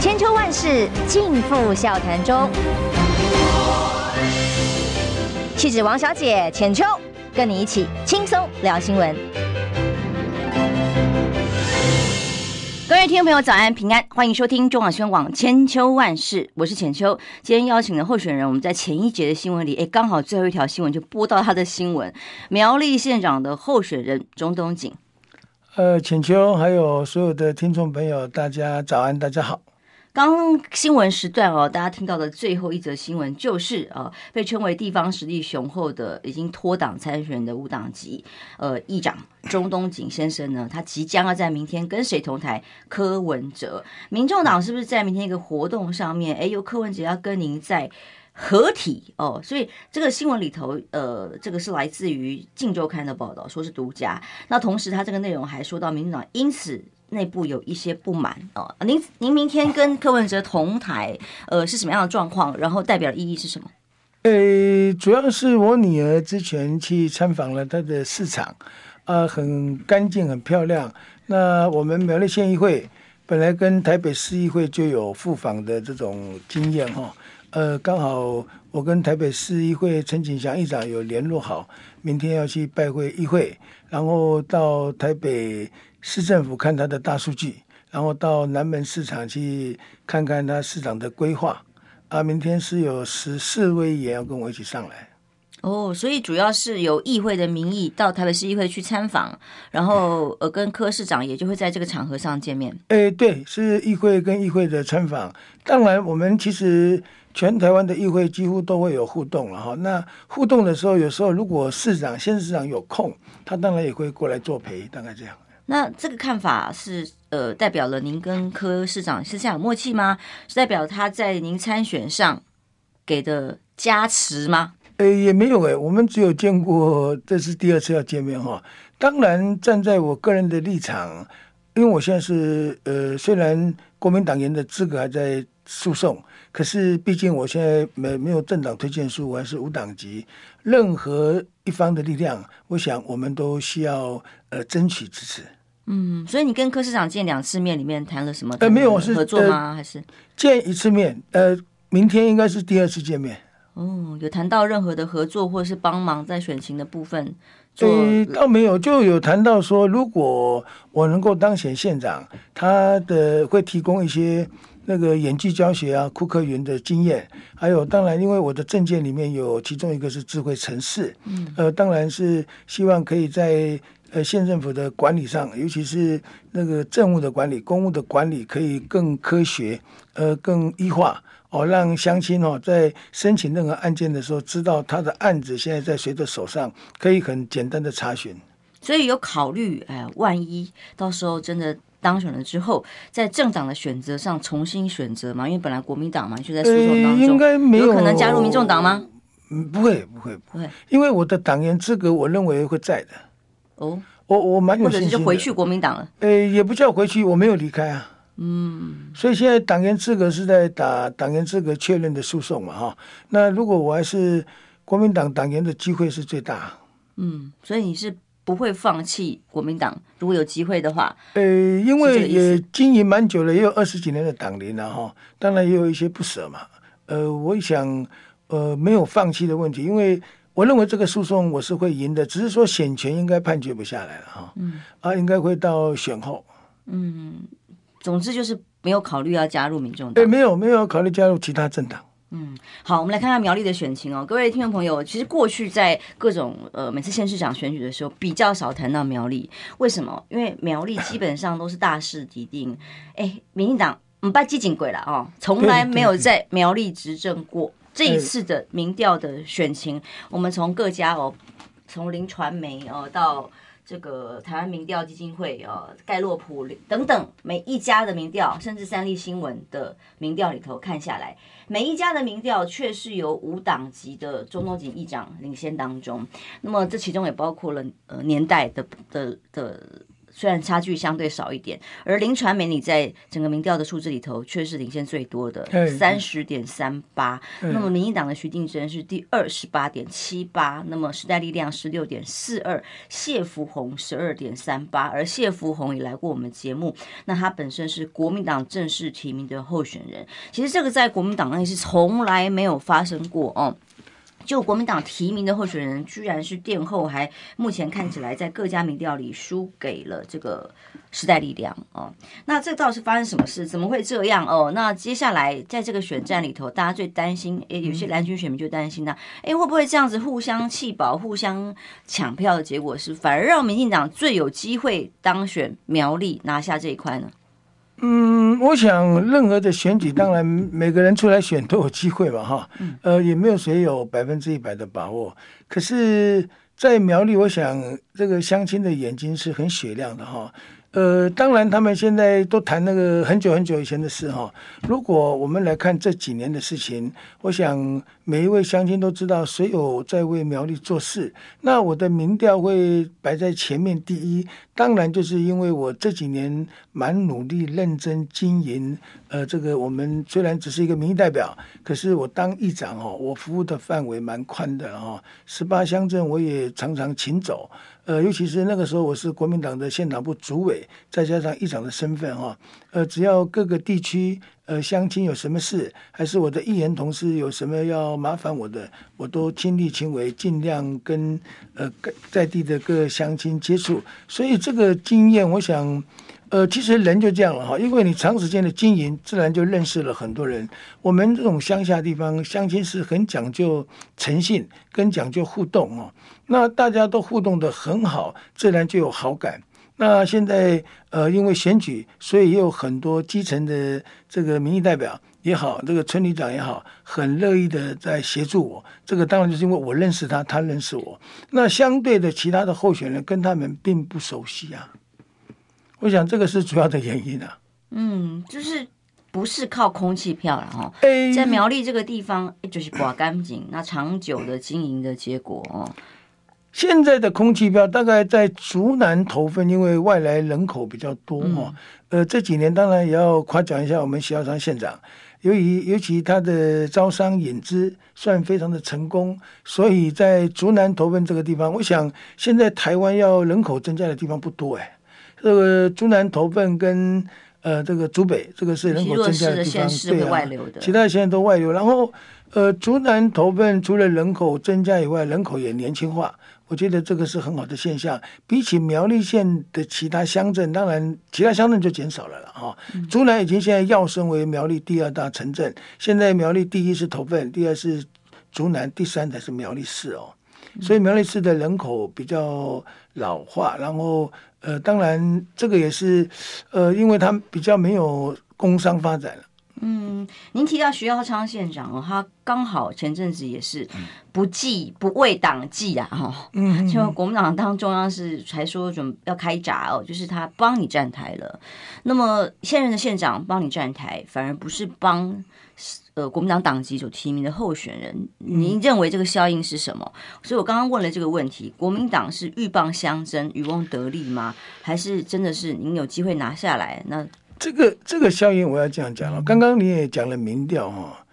千秋万世尽付笑谈中。气质王小姐浅秋，跟你一起轻松聊新闻。各位听众朋友，早安平安，欢迎收听中广宣网千秋万世，我是浅秋。今天邀请的候选人，我们在前一节的新闻里，哎，刚好最后一条新闻就播到他的新闻，苗栗县长的候选人钟东锦。呃，浅秋还有所有的听众朋友，大家早安，大家好。刚新闻时段哦，大家听到的最后一则新闻就是呃，被称为地方实力雄厚的、已经脱党参选的无党籍呃议长中东锦先生呢，他即将要在明天跟谁同台？柯文哲。民众党是不是在明天一个活动上面？哎，由柯文哲要跟您在合体哦，所以这个新闻里头，呃，这个是来自于《镜周刊》的报道，说是独家。那同时，他这个内容还说到，民进党因此。内部有一些不满哦，您您明天跟柯文哲同台，呃，是什么样的状况？然后代表的意义是什么？呃，主要是我女儿之前去参访了他的市场，啊、呃，很干净，很漂亮。那我们苗栗县议会本来跟台北市议会就有互访的这种经验哈，呃，刚好我跟台北市议会陈景祥议长有联络好，明天要去拜会议会，然后到台北。市政府看他的大数据，然后到南门市场去看看他市场的规划。啊，明天是有十四位议员要跟我一起上来。哦，所以主要是由议会的名义到台北市议会去参访，然后呃跟柯市长也就会在这个场合上见面。哎，对，是议会跟议会的参访。当然，我们其实全台湾的议会几乎都会有互动了哈。那互动的时候，有时候如果市长、县市长有空，他当然也会过来作陪，大概这样。那这个看法是呃，代表了您跟柯市长是这样默契吗？是代表他在您参选上给的加持吗？呃，也没有诶，我们只有见过，这是第二次要见面哈。当然，站在我个人的立场，因为我现在是呃，虽然国民党员的资格还在诉讼，可是毕竟我现在没没有政党推荐书，我还是无党籍。任何一方的力量，我想我们都需要呃争取支持。嗯，所以你跟柯市长见两次面，里面谈了什么？呃，没有，是合作吗？呃、还是见一次面？呃，明天应该是第二次见面。哦，有谈到任何的合作，或者是帮忙在选情的部分？呃，倒没有，就有谈到说，如果我能够当选县长，他的会提供一些那个演技教学啊、库克园的经验，还有当然，因为我的证件里面有其中一个是智慧城市，嗯，呃，当然是希望可以在。呃，县政府的管理上，尤其是那个政务的管理、公务的管理，可以更科学，呃，更医化哦，让乡亲哦在申请任何案件的时候，知道他的案子现在在谁的手上，可以很简单的查询。所以有考虑，哎，万一到时候真的当选了之后，在政党的选择上重新选择嘛？因为本来国民党嘛就在诉讼当中，应该没有，有可能加入民众党吗？嗯，不会，不会，不会，因为我的党员资格，我认为会在的。哦，我我蛮有信心。或者是就回去国民党了？诶、欸，也不叫回去，我没有离开啊。嗯，所以现在党员资格是在打党员资格确认的诉讼嘛，哈。那如果我还是国民党党员的机会是最大。嗯，所以你是不会放弃国民党，如果有机会的话。呃、欸，因为也经营蛮久了，也有二十几年的党龄了哈。当然也有一些不舍嘛。呃，我想，呃，没有放弃的问题，因为。我认为这个诉讼我是会赢的，只是说选前应该判决不下来了哈。嗯，啊，应该会到选后。嗯，总之就是没有考虑要加入民众党。对，没有没有考虑加入其他政党。嗯，好，我们来看看苗栗的选情哦。各位听众朋友，其实过去在各种呃每次县市长选举的时候，比较少谈到苗栗。为什么？因为苗栗基本上都是大势已定。哎，民进党唔拜基警鬼了哦，从来没有在苗栗执政过。这一次的民调的选情，我们从各家哦，从林传媒哦到这个台湾民调基金会哦，盖洛普等等每一家的民调，甚至三立新闻的民调里头看下来，每一家的民调却是由无党籍的中东锦议长领先当中。那么这其中也包括了呃年代的的的虽然差距相对少一点，而林传媒你在整个民调的数字里头却是领先最多的三十点三八。那么民进党的徐定珍是第二十八点七八，那么时代力量十六点四二，谢福宏十二点三八。而谢福宏也来过我们节目，那他本身是国民党正式提名的候选人。其实这个在国民党内是从来没有发生过哦。就国民党提名的候选人，居然是殿后，还目前看起来在各家民调里输给了这个时代力量哦。那这到底是发生什么事？怎么会这样哦？那接下来在这个选战里头，大家最担心，诶，有些蓝军选民就担心呢，诶，会不会这样子互相弃保、互相抢票的结果是，反而让民进党最有机会当选苗栗拿下这一块呢？嗯，我想任何的选举，当然每个人出来选都有机会吧，哈，呃，也没有谁有百分之一百的把握。可是，在苗栗，我想这个乡亲的眼睛是很雪亮的，哈。呃，当然，他们现在都谈那个很久很久以前的事哈。如果我们来看这几年的事情，我想每一位乡亲都知道谁有在为苗栗做事。那我的民调会摆在前面第一，当然就是因为我这几年蛮努力、认真经营。呃，这个我们虽然只是一个民意代表，可是我当议长哦，我服务的范围蛮宽的哦。十八乡镇我也常常勤走。呃，尤其是那个时候，我是国民党的县党部主委，再加上议长的身份哈。呃，只要各个地区呃乡亲有什么事，还是我的议员同事有什么要麻烦我的，我都亲力亲为，尽量跟呃在地的各乡亲接触。所以这个经验，我想。呃，其实人就这样了哈，因为你长时间的经营，自然就认识了很多人。我们这种乡下地方，乡亲是很讲究诚信，跟讲究互动哦。那大家都互动得很好，自然就有好感。那现在呃，因为选举，所以也有很多基层的这个民意代表也好，这个村里长也好，很乐意的在协助我。这个当然就是因为我认识他，他认识我。那相对的，其他的候选人跟他们并不熟悉啊。我想这个是主要的原因啊。嗯，就是不是靠空气票了哈。欸、在苗栗这个地方，就是刮干净，那长久的经营的结果哦。现在的空气票大概在竹南投分，因为外来人口比较多哈。嗯、呃，这几年当然也要夸奖一下我们徐耀昌县长，由于尤其他的招商引资算非常的成功，所以在竹南投份这个地方，我想现在台湾要人口增加的地方不多哎。这个竹南投奔跟呃这个竹北，这个是人口增加的地方，对啊，其他县都外流。然后呃竹南投奔除了人口增加以外，人口也年轻化，我觉得这个是很好的现象。比起苗栗县的其他乡镇，当然其他乡镇就减少了了哈。竹南已经现在跃升为苗栗第二大城镇，现在苗栗第一是头份，第二是竹南，第三才是苗栗市哦。所以苗栗市的人口比较老化，然后。呃，当然，这个也是，呃，因为他比较没有工商发展了。嗯，您提到徐耀昌县长哦，他刚好前阵子也是不计不为党计啊，哈、哦，嗯，就国民党当中央是才说准要开闸哦，就是他帮你站台了。那么现任的县长帮你站台，反而不是帮。呃，国民党党籍所提名的候选人，您认为这个效应是什么？所以我刚刚问了这个问题：国民党是鹬蚌相争、渔翁得利吗？还是真的是您有机会拿下来？那这个这个效应，我要这样讲了。刚刚你也讲了民调哈，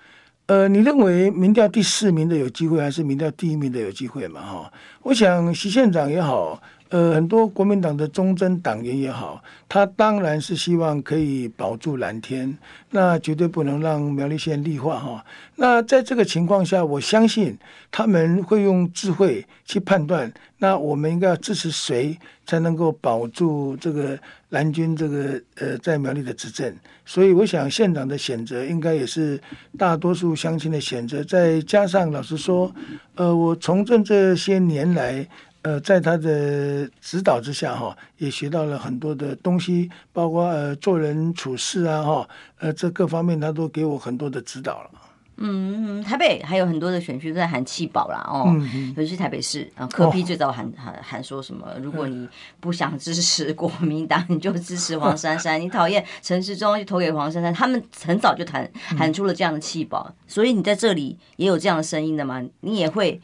呃，你认为民调第四名的有机会，还是民调第一名的有机会嘛？哈，我想徐县长也好。呃，很多国民党的忠贞党员也好，他当然是希望可以保住蓝天，那绝对不能让苗栗县绿化哈。那在这个情况下，我相信他们会用智慧去判断，那我们应该要支持谁才能够保住这个蓝军这个呃在苗栗的执政。所以，我想县长的选择应该也是大多数乡亲的选择。再加上老实说，呃，我从政这些年来。呃，在他的指导之下，哈，也学到了很多的东西，包括呃做人处事啊，哈，呃，这各方面他都给我很多的指导了。嗯，台北还有很多的选区都在喊弃保啦，哦，尤其是台北市啊，柯批最早喊喊喊说什么，如果你不想支持国民党，你就支持黄珊珊；你讨厌陈时中，就投给黄珊珊。他们很早就谈喊出了这样的弃保，所以你在这里也有这样的声音的嘛？你也会。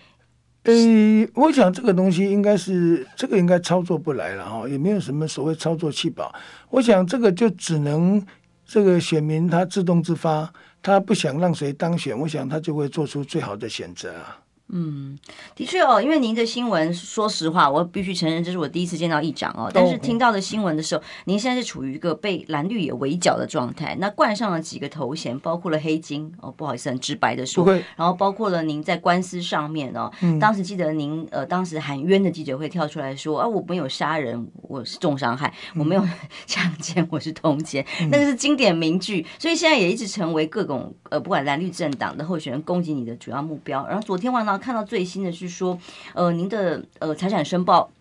诶，我想这个东西应该是这个应该操作不来了哈，也没有什么所谓操作气保。我想这个就只能这个选民他自动自发，他不想让谁当选，我想他就会做出最好的选择啊。嗯，的确哦，因为您的新闻，说实话，我必须承认，这是我第一次见到议长哦。但是听到的新闻的时候，您现在是处于一个被蓝绿也围剿的状态，那冠上了几个头衔，包括了黑金哦，不好意思，很直白的说，然后包括了您在官司上面哦，嗯、当时记得您呃，当时喊冤的记者会跳出来说啊，我没有杀人，我是重伤害，我没有强奸，我是通奸，嗯、那个是经典名句，所以现在也一直成为各种呃，不管蓝绿政党的候选人攻击你的主要目标。然后昨天晚上。看到最新的是说，呃，您的呃财产申报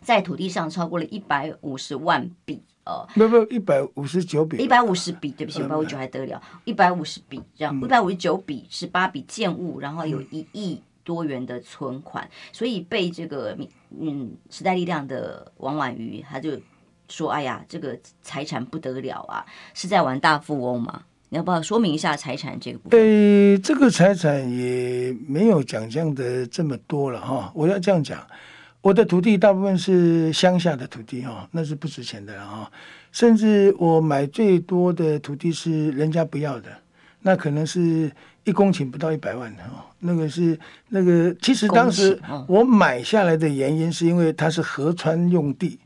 在土地上超过了一百五十万笔，呃，不不，一百五十九笔，一百五十笔，对不起，一百五十九还得了，一百五十笔，这样，一百五十九笔是八笔建物，然后有一亿多元的存款，所以被这个嗯时代力量的王婉瑜他就说，哎呀，这个财产不得了啊，是在玩大富翁吗？你要不要说明一下财产这个部分？对，这个财产也没有讲讲的这么多了哈。我要这样讲，我的土地大部分是乡下的土地哈，那是不值钱的哈。甚至我买最多的土地是人家不要的，那可能是一公顷不到一百万的哈。那个是那个，其实当时我买下来的原因是因为它是河川用地。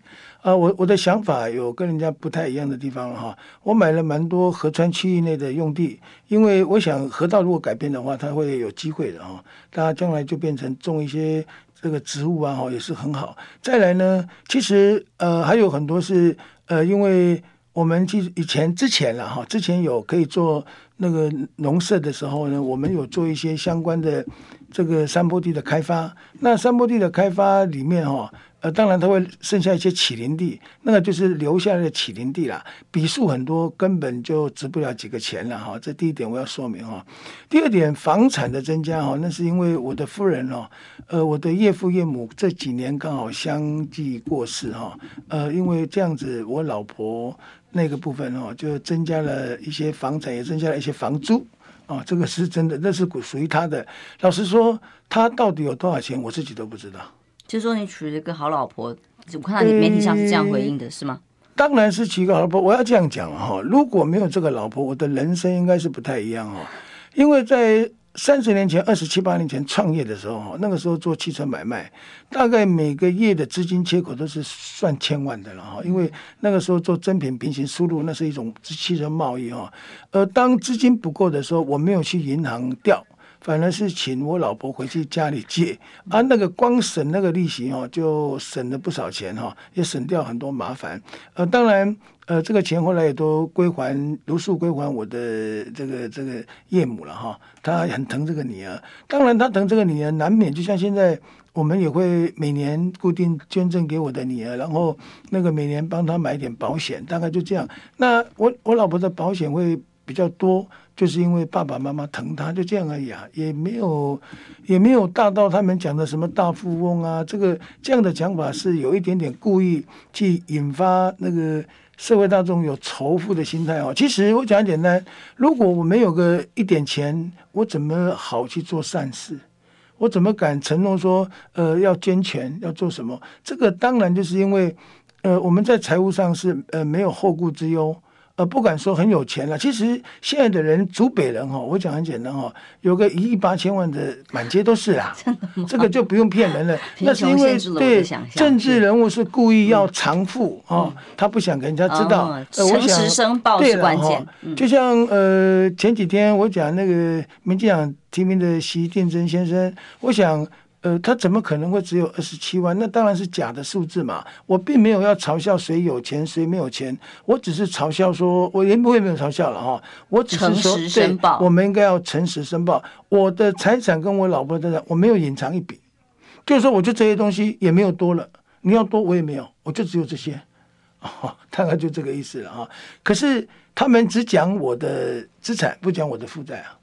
啊，我我的想法有跟人家不太一样的地方哈。我买了蛮多河川区域内的用地，因为我想河道如果改变的话，它会有机会的哈。大家将来就变成种一些这个植物啊，哈，也是很好。再来呢，其实呃还有很多是呃，因为我们其实以前之前了哈，之前有可以做那个农舍的时候呢，我们有做一些相关的这个山坡地的开发。那山坡地的开发里面哈。呃，当然它会剩下一些起林地，那个就是留下来的起林地啦，笔数很多，根本就值不了几个钱了哈。这第一点我要说明哈。第二点，房产的增加哈，那是因为我的夫人哦，呃，我的岳父岳母这几年刚好相继过世哈，呃，因为这样子，我老婆那个部分哦，就增加了一些房产，也增加了一些房租啊，这个是真的，那是属于他的。老实说，他到底有多少钱，我自己都不知道。就说你娶了一个好老婆，我看到你媒体上是这样回应的，是吗？当然是娶个好老婆。我要这样讲哈，如果没有这个老婆，我的人生应该是不太一样哈。因为在三十年前、二十七八年前创业的时候哈，那个时候做汽车买卖，大概每个月的资金缺口都是算千万的了哈。因为那个时候做真品平行输入，那是一种汽车贸易哈。而当资金不够的时候，我没有去银行调。反而是请我老婆回去家里借，啊，那个光省那个利息哦，就省了不少钱哈，也省掉很多麻烦。呃，当然，呃，这个钱后来也都归还如数归还我的这个这个岳母了哈。他很疼这个女儿，当然他疼这个女儿，难免就像现在我们也会每年固定捐赠给我的女儿，然后那个每年帮她买点保险，大概就这样。那我我老婆的保险会比较多。就是因为爸爸妈妈疼他，就这样而已啊，也没有，也没有大到他们讲的什么大富翁啊，这个这样的讲法是有一点点故意去引发那个社会大众有仇富的心态哦。其实我讲简单，如果我没有个一点钱，我怎么好去做善事？我怎么敢承诺说，呃，要捐钱要做什么？这个当然就是因为，呃，我们在财务上是呃没有后顾之忧。呃，不敢说很有钱了。其实现在的人，竹北人哈，我讲很简单哈，有个一亿八千万的满街都是啦。这个就不用骗人了。那是因为对政治人物是故意要藏富啊，他不想给人家知道。诚实申报是关键。就像呃前几天我讲那个民进党提名的徐定真先生，我想。呃，他怎么可能会只有二十七万？那当然是假的数字嘛。我并没有要嘲笑谁有钱谁没有钱，我只是嘲笑说，我也不会没有嘲笑了哈。我只是说，对，我们应该要诚实申报我的财产跟我老婆的财产，我没有隐藏一笔，就是说，我就这些东西也没有多了。你要多我也没有，我就只有这些，哦，大概就这个意思了哈。可是他们只讲我的资产，不讲我的负债啊。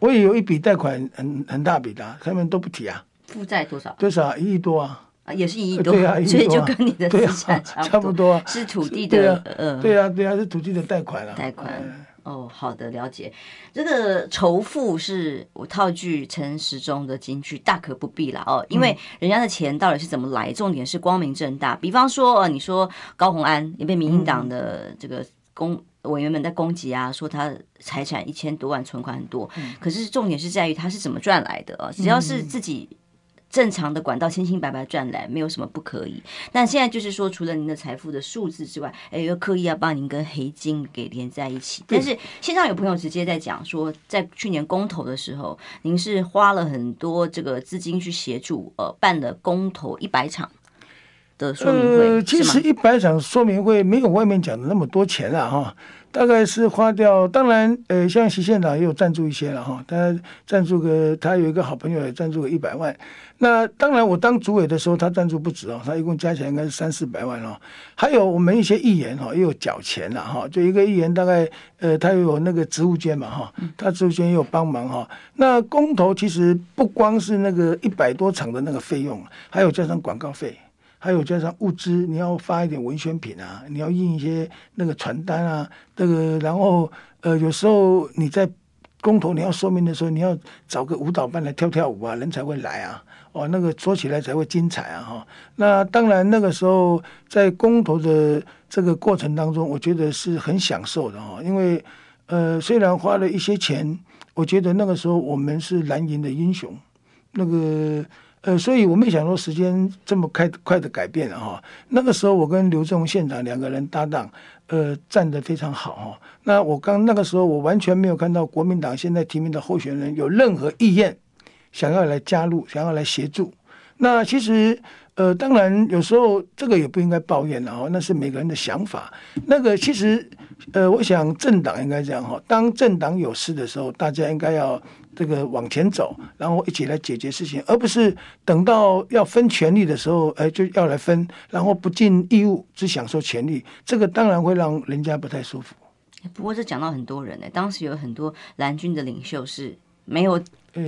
我也有一笔贷款很很大笔的，他们都不提啊。负债多少？多少？一亿多啊！啊，也是一亿多，对啊，所以就跟你的资产 差不多，是土地的，呃，对啊，对啊，是土地的贷款啊。贷款，哦，好的，了解。这个仇富是我套句陈时中的金句，大可不必了哦，因为人家的钱到底是怎么来，重点是光明正大。比方说，呃，你说高虹安也被民进党的这个公委员们在攻击啊，说他财产一千多万，存款很多，可是重点是在于他是怎么赚来的，只要是自己。正常的管道，清清白白赚来，没有什么不可以。但现在就是说，除了您的财富的数字之外，哎，又刻意要帮您跟黑金给连在一起。但是线上有朋友直接在讲说，在去年公投的时候，您是花了很多这个资金去协助，呃，办了公投一百场的说明会。呃，其实一百场说明会没有外面讲的那么多钱啊，哈。大概是花掉，当然，呃，像徐县长也有赞助一些了哈，他赞助个，他有一个好朋友也赞助个一百万。那当然，我当主委的时候，他赞助不止哦，他一共加起来应该是三四百万哦。还有我们一些议员哈，也有缴钱了哈，就一个议员大概，呃，他有那个职务监嘛哈，他职务监也有帮忙哈。那公投其实不光是那个一百多场的那个费用，还有加上广告费。还有加上物资，你要发一点文宣品啊，你要印一些那个传单啊，这个然后呃有时候你在公投你要说明的时候，你要找个舞蹈班来跳跳舞啊，人才会来啊，哦那个说起来才会精彩啊哈。那当然那个时候在公投的这个过程当中，我觉得是很享受的哈，因为呃虽然花了一些钱，我觉得那个时候我们是蓝营的英雄，那个。呃，所以我没想到时间这么快快的改变了哈。那个时候我跟刘正宏县长两个人搭档，呃，站得非常好哈。那我刚那个时候我完全没有看到国民党现在提名的候选人有任何意愿想要来加入，想要来协助。那其实呃，当然有时候这个也不应该抱怨了哈，那是每个人的想法。那个其实呃，我想政党应该这样哈，当政党有事的时候，大家应该要。这个往前走，然后一起来解决事情，而不是等到要分权力的时候，哎，就要来分，然后不尽义务，只享受权力，这个当然会让人家不太舒服。不过这讲到很多人呢，当时有很多蓝军的领袖是没有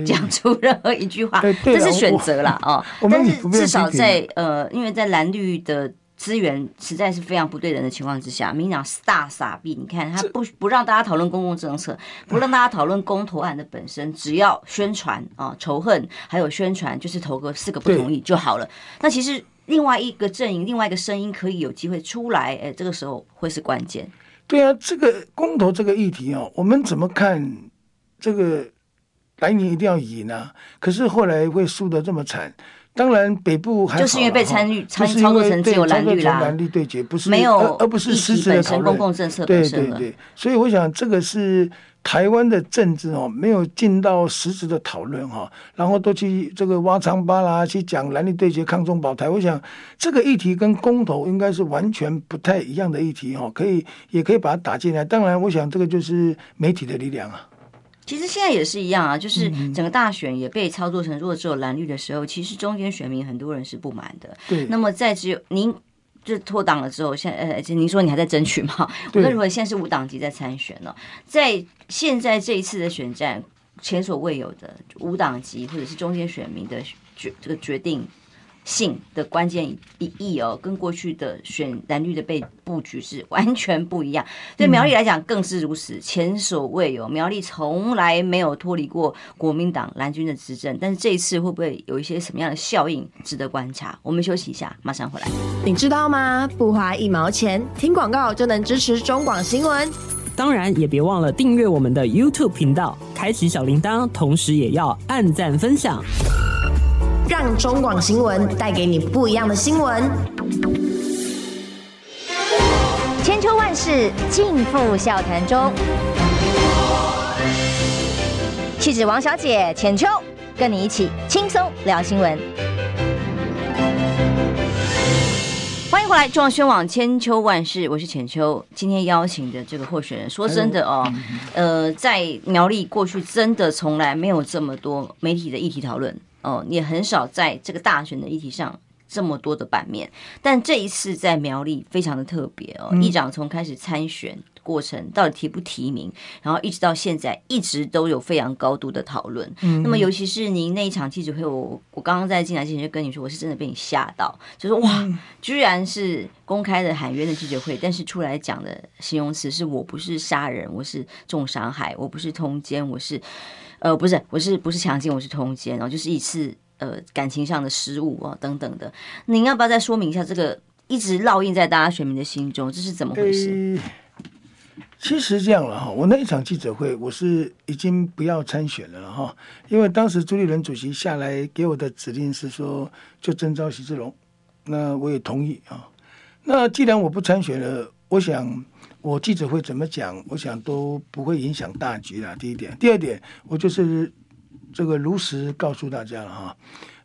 讲出任何一句话，这是选择啦。哦。但是至少在呃，因为在蓝绿的。资源实在是非常不对人的情况之下，民进党是大傻逼。你看他不不让大家讨论公共政策，不让大家讨论公投案的本身，只要宣传啊仇恨，还有宣传就是投个四个不同意就好了。那其实另外一个阵营，另外一个声音可以有机会出来，哎，这个时候会是关键。对啊，这个公投这个议题哦，我们怎么看？这个蓝营一定要赢、啊？可是后来会输得这么惨。当然，北部还就是因为被参与参操作成只有蓝绿啦，蓝绿对决不是没有，而不是实质的讨论公共政策对对对，所以我想这个是台湾的政治哦，没有进到实质的讨论哈，然后都去这个挖疮疤啦，去讲蓝绿对决、抗中保台。我想这个议题跟公投应该是完全不太一样的议题哈，可以也可以把它打进来。当然，我想这个就是媒体的力量啊。其实现在也是一样啊，就是整个大选也被操作成如果只有蓝绿的时候，其实中间选民很多人是不满的。对。那么在只有您就脱党了之后，现呃，您说你还在争取吗？我认为现在是无党籍在参选了，在现在这一次的选战，前所未有的无党籍或者是中间选民的决这个决定。性的关键意义哦，跟过去的选蓝绿的被布局是完全不一样。对苗栗来讲更是如此，前所未有。苗栗从来没有脱离过国民党蓝军的执政，但是这一次会不会有一些什么样的效应值得观察？我们休息一下，马上回来。你知道吗？不花一毛钱，听广告就能支持中广新闻。当然，也别忘了订阅我们的 YouTube 频道，开启小铃铛，同时也要按赞分享。让中广新闻带给你不一样的新闻。千秋万世尽付笑谈中。气质王小姐浅秋，跟你一起轻松聊新闻。欢迎回来，中广宣网千秋万世，我是浅秋。今天邀请的这个候选人，说真的哦，呃，在苗栗过去真的从来没有这么多媒体的议题讨论。哦，也很少在这个大选的议题上这么多的版面，但这一次在苗栗非常的特别哦。议长从开始参选过程到底提不提名，然后一直到现在一直都有非常高度的讨论。嗯，那么尤其是您那一场记者会，我我刚刚在进来之前就跟你说，我是真的被你吓到，就是哇，居然是公开的喊冤的记者会，但是出来讲的形容词是我不是杀人，我是重伤害，我不是通奸，我是呃不是，我是不是强奸，我是通奸，然后就是一次。呃，感情上的失误啊，等等的，您要不要再说明一下这个一直烙印在大家选民的心中，这是怎么回事？其实这样了哈，我那一场记者会，我是已经不要参选了哈，因为当时朱立伦主席下来给我的指令是说，就征召徐志龙，那我也同意啊。那既然我不参选了，我想我记者会怎么讲，我想都不会影响大局啦。第一点，第二点，我就是。这个如实告诉大家了哈，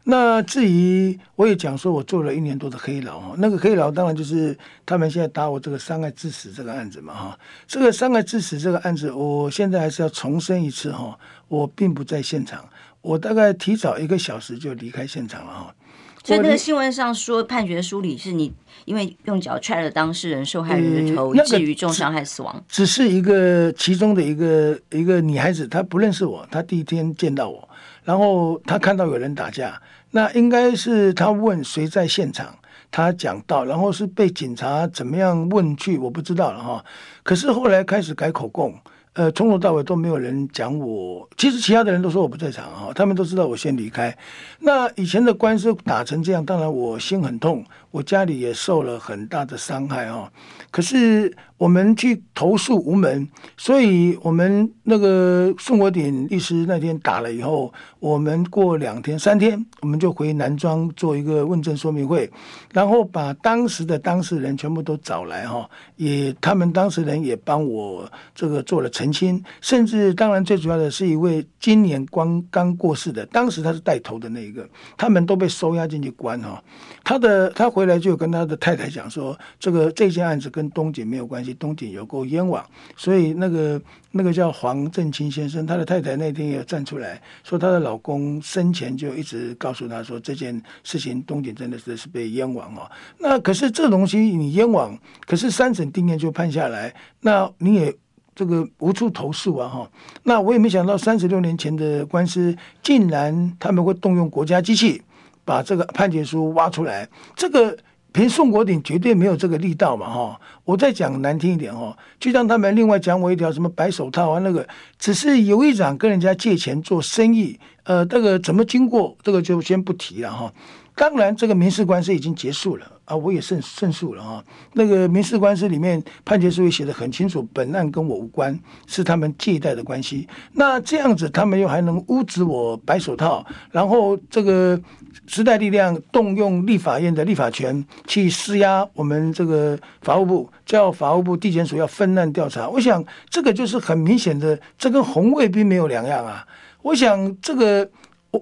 那至于我也讲说，我做了一年多的黑牢哈，那个黑牢当然就是他们现在打我这个伤害致死这个案子嘛哈，这个伤害致死这个案子，我现在还是要重申一次哈，我并不在现场，我大概提早一个小时就离开现场了哈。所以那个新闻上说判决书里是你因为用脚踹了当事人受害人的头，至于重伤害死亡，只是一个其中的一个一个女孩子，她不认识我，她第一天见到我，然后她看到有人打架，那应该是她问谁在现场，她讲到，然后是被警察怎么样问去，我不知道了哈。可是后来开始改口供。呃，从头到尾都没有人讲我。其实其他的人都说我不在场哈，他们都知道我先离开。那以前的官司打成这样，当然我心很痛，我家里也受了很大的伤害哈。可是。我们去投诉无门，所以我们那个宋国鼎律师那天打了以后，我们过两天三天，我们就回南庄做一个问证说明会，然后把当时的当事人全部都找来哈，也他们当事人也帮我这个做了澄清，甚至当然最主要的是一位今年刚刚过世的，当时他是带头的那一个，他们都被收押进去关哈，他的他回来就跟他的太太讲说，这个这件案子跟东姐没有关系。东景有够冤枉，所以那个那个叫黄正清先生，他的太太那天也站出来说，她的老公生前就一直告诉她说，这件事情东景真的是是被冤枉哦。那可是这东西你冤枉，可是三审定谳就判下来，那你也这个无处投诉啊哈。那我也没想到三十六年前的官司，竟然他们会动用国家机器把这个判决书挖出来，这个。凭宋国鼎绝对没有这个力道嘛哈！我再讲难听一点哈，就像他们另外讲我一条什么白手套啊，那个只是有一长跟人家借钱做生意，呃，这个怎么经过，这个就先不提了哈。当然，这个民事官司已经结束了啊，我也胜胜诉了啊。那个民事官司里面判决书也写得很清楚，本案跟我无关，是他们借贷的关系。那这样子，他们又还能污指我白手套，然后这个时代力量动用立法院的立法权去施压我们这个法务部，叫法务部地检署要分案调查。我想这个就是很明显的，这跟红卫兵没有两样啊。我想这个。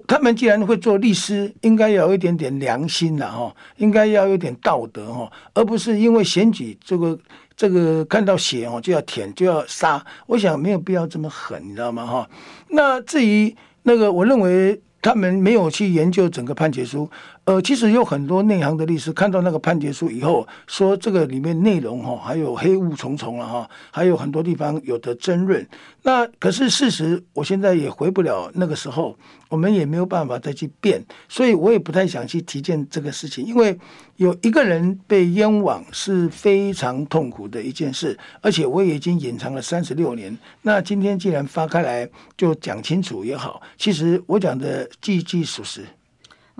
他们既然会做律师，应该要有一点点良心了哈，应该要有点道德哈，而不是因为选举这个这个看到血哦就要舔就要杀。我想没有必要这么狠，你知道吗哈？那至于那个，我认为他们没有去研究整个判决书。呃，其实有很多内行的律师看到那个判决书以后，说这个里面内容哈，还有黑雾重重了哈，还有很多地方有的争论。那可是事实，我现在也回不了那个时候，我们也没有办法再去辩，所以我也不太想去提见这个事情，因为有一个人被冤枉是非常痛苦的一件事，而且我也已经隐藏了三十六年。那今天既然发开来，就讲清楚也好。其实我讲的句句属实。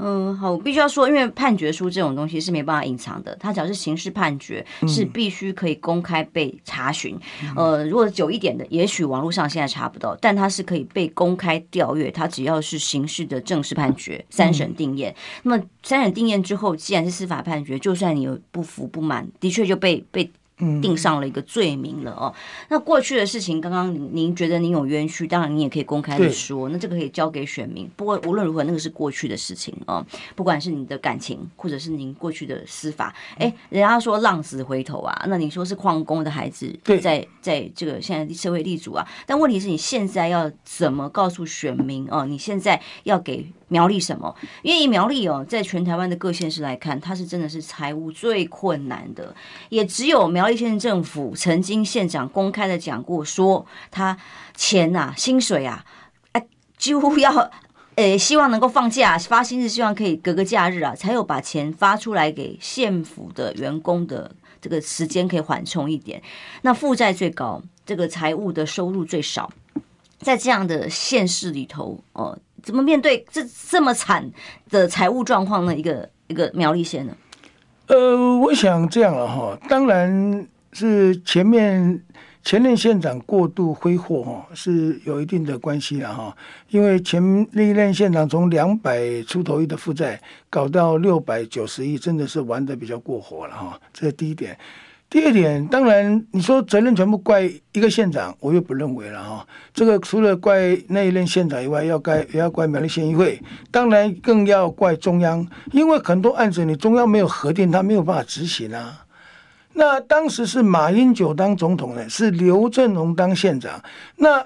嗯，好，我必须要说，因为判决书这种东西是没办法隐藏的，它只要是刑事判决，是必须可以公开被查询。嗯、呃，如果久一点的，也许网络上现在查不到，但它是可以被公开调阅。它只要是刑事的正式判决，三审定验。嗯、那么三审定验之后，既然是司法判决，就算你有不服不满，的确就被被。定上了一个罪名了哦。那过去的事情，刚刚您觉得您有冤屈，当然你也可以公开的说，那这个可以交给选民。不过无论如何，那个是过去的事情哦。不管是你的感情，或者是您过去的司法，哎，人家说浪子回头啊，那你说是矿工的孩子在在这个现在社会立足啊。但问题是你现在要怎么告诉选民哦？你现在要给苗栗什么？因为苗栗哦，在全台湾的各县市来看，它是真的是财务最困难的，也只有苗栗县政府曾经县长公开的讲过，说他钱呐、薪水啊，哎，几乎要。诶，希望能够放假发薪日，希望可以隔个假日啊，才有把钱发出来给县府的员工的这个时间可以缓冲一点。那负债最高，这个财务的收入最少，在这样的县市里头，哦、怎么面对这这么惨的财务状况呢？一个一个苗栗县呢？呃，我想这样了哈，当然是前面。前任县长过度挥霍哈，是有一定的关系了哈，因为前历任县长从两百出头亿的负债搞到六百九十亿，真的是玩的比较过火了哈。这是第一点。第二点，当然你说责任全部怪一个县长，我又不认为了哈。这个除了怪那一任县长以外，要怪也要怪苗栗县议会，当然更要怪中央，因为很多案子你中央没有核定，他没有办法执行啊。那当时是马英九当总统呢，是刘政鸿当县长。那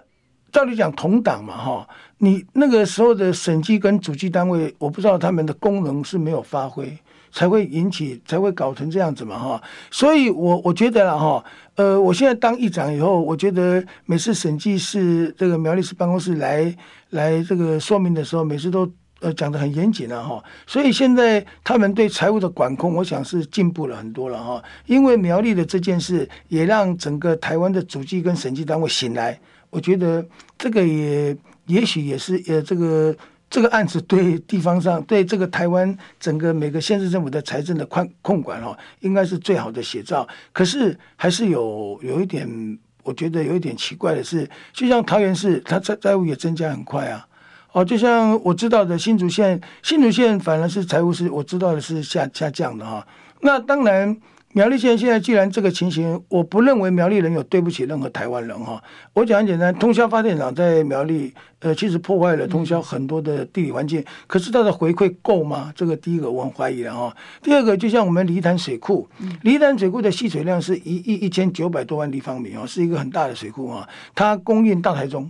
照理讲同党嘛，哈，你那个时候的审计跟主计单位，我不知道他们的功能是没有发挥，才会引起，才会搞成这样子嘛，哈。所以我我觉得了哈，呃，我现在当议长以后，我觉得每次审计室这个苗栗市办公室来来这个说明的时候，每次都。呃，讲得很严谨了哈，所以现在他们对财务的管控，我想是进步了很多了哈。因为苗栗的这件事，也让整个台湾的主计跟审计单位醒来。我觉得这个也也许也是呃，这个这个案子对地方上对这个台湾整个每个县市政府的财政的宽控管哈，应该是最好的写照。可是还是有有一点，我觉得有一点奇怪的是，就像桃园市，它债债务也增加很快啊。哦，就像我知道的新竹县，新竹县反而是财务是我知道的是下下降的哈。那当然，苗栗县现在既然这个情形，我不认为苗栗人有对不起任何台湾人哈。我讲很简单，通宵发电厂在苗栗，呃，其实破坏了通宵很多的地理环境，可是它的回馈够吗？这个第一个我很怀疑了哈。第二个，就像我们梨潭水库，梨潭水库的蓄水量是一亿一千九百多万立方米哦，是一个很大的水库啊，它供应大台中，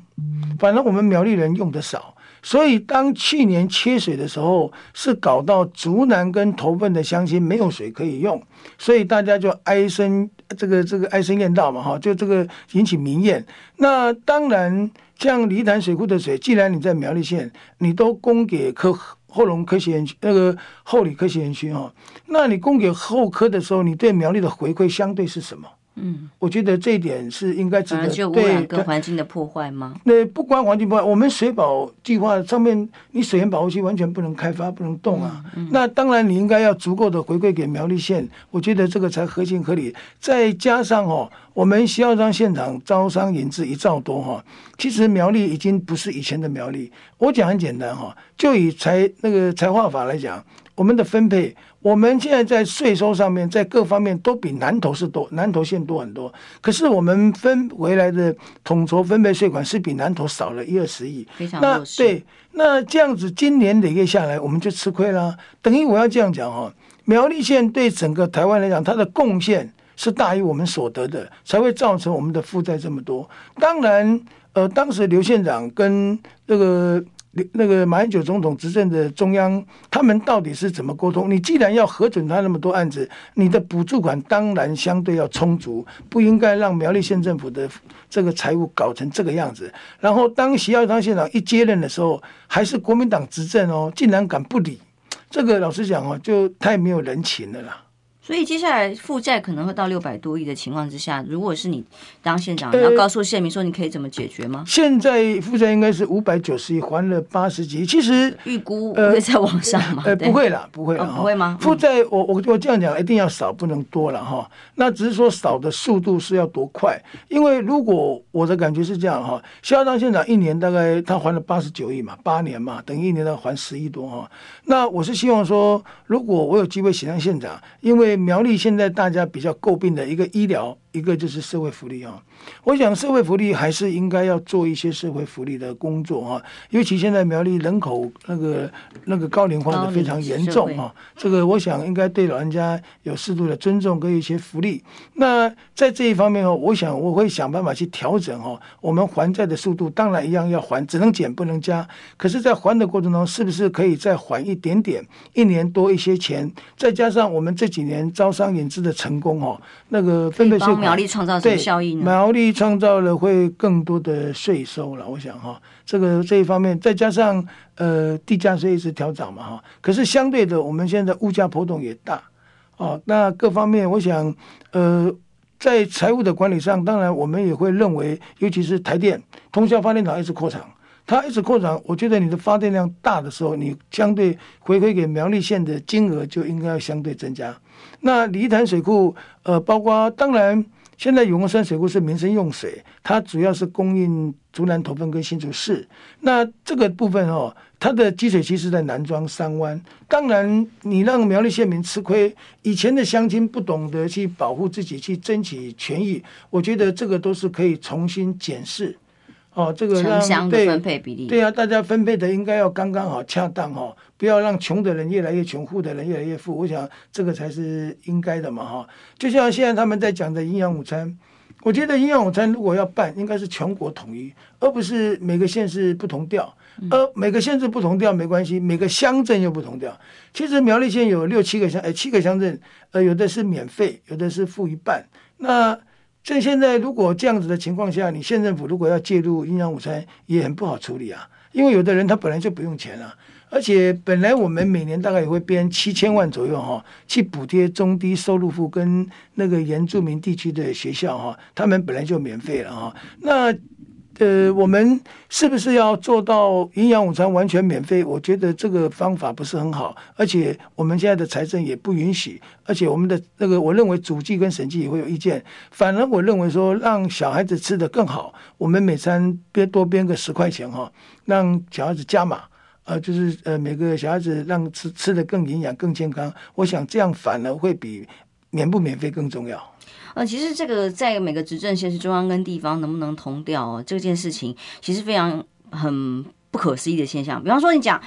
反正我们苗栗人用的少。所以，当去年缺水的时候，是搞到竹南跟头份的乡亲没有水可以用，所以大家就哀声这个这个哀声怨道嘛，哈，就这个引起民怨。那当然，像梨潭水库的水，既然你在苗栗县，你都供给科后龙科学园区那个后里科学园区哈，那你供给后科的时候，你对苗栗的回馈相对是什么？嗯，我觉得这一点是应该值得就污染跟环境的破坏吗？那不关环境破坏，我们水保计划上面，你水源保护区完全不能开发，不能动啊。嗯嗯、那当然，你应该要足够的回馈给苗栗县，我觉得这个才合情合理。再加上哦，我们徐耀章县长招商引资一兆多哈，其实苗栗已经不是以前的苗栗。我讲很简单哈，就以财那个财划法来讲。我们的分配，我们现在在税收上面，在各方面都比南投是多，南投县多很多。可是我们分回来的统筹分配税款是比南投少了一二十亿。非常那对，那这样子今年累月下来，我们就吃亏了。等于我要这样讲哈，苗栗县对整个台湾来讲，它的贡献是大于我们所得的，才会造成我们的负债这么多。当然，呃，当时刘县长跟那个。那个马英九总统执政的中央，他们到底是怎么沟通？你既然要核准他那么多案子，你的补助款当然相对要充足，不应该让苗栗县政府的这个财务搞成这个样子。然后当徐耀昌县长一接任的时候，还是国民党执政哦，竟然敢不理，这个老实讲哦，就太没有人情了啦。所以接下来负债可能会到六百多亿的情况之下，如果是你当县长，你要告诉县民说你可以怎么解决吗？呃、现在负债应该是五百九十亿，还了八十几亿。其实预估会在往上吗？呃，不会啦，不会啦，哦、不会吗？负债我我我这样讲，一定要少，不能多了哈。那只是说少的速度是要多快？因为如果我的感觉是这样哈，肖当县长一年大概他还了八十九亿嘛，八年嘛，等于一年要还十亿多哈。那我是希望说，如果我有机会选上县长，因为苗栗现在大家比较诟病的一个医疗一个就是社会福利啊。我想社会福利还是应该要做一些社会福利的工作啊，尤其现在苗栗人口那个那个高龄化的非常严重啊，这个我想应该对老人家有适度的尊重跟一些福利。那在这一方面哦，我想我会想办法去调整哦，我们还债的速度当然一样要还，只能减不能加。可是，在还的过程中，是不是可以再还一点点，一年多一些钱，再加上我们这几年招商引资的成功哦，那个分配税款苗栗创造什么效益呢？苗栗创造了会更多的税收了，我想哈，这个这一方面，再加上呃地价税一直调涨嘛哈，可是相对的，我们现在物价波动也大哦，那各方面我想呃。在财务的管理上，当然我们也会认为，尤其是台电通宵发电厂一直扩厂，它一直扩厂，我觉得你的发电量大的时候，你相对回馈给苗栗县的金额就应该要相对增加。那离潭水库，呃，包括当然。现在永丰山水库是民生用水，它主要是供应竹南头份跟新竹市。那这个部分哦，它的集水区是在南庄三湾。当然，你让苗栗县民吃亏，以前的乡亲不懂得去保护自己，去争取权益，我觉得这个都是可以重新检视。哦，这个让城乡的分配比例对，对啊，大家分配的应该要刚刚好、恰当哈，不要让穷的人越来越穷，富的人越来越富。我想这个才是应该的嘛哈。就像现在他们在讲的营养午餐，我觉得营养午餐如果要办，应该是全国统一，而不是每个县市不同调。而每个县市不同调没关系，每个乡镇又不同调。其实苗栗县有六七个乡，呃，七个乡镇，呃，有的是免费，有的是付一半。那所以现在如果这样子的情况下，你县政府如果要介入营养午餐，也很不好处理啊。因为有的人他本来就不用钱了，而且本来我们每年大概也会编七千万左右哈，去补贴中低收入户跟那个原住民地区的学校哈，他们本来就免费了哈。那呃，我们是不是要做到营养午餐完全免费？我觉得这个方法不是很好，而且我们现在的财政也不允许，而且我们的那个，我认为主计跟审计也会有意见。反而我认为说，让小孩子吃的更好，我们每餐编多编个十块钱哈，让小孩子加码，呃，就是呃每个小孩子让吃吃的更营养、更健康。我想这样反而会比免不免费更重要。呃，其实这个在每个执政县市中央跟地方能不能同调哦，这件事情其实非常很不可思议的现象。比方说，你讲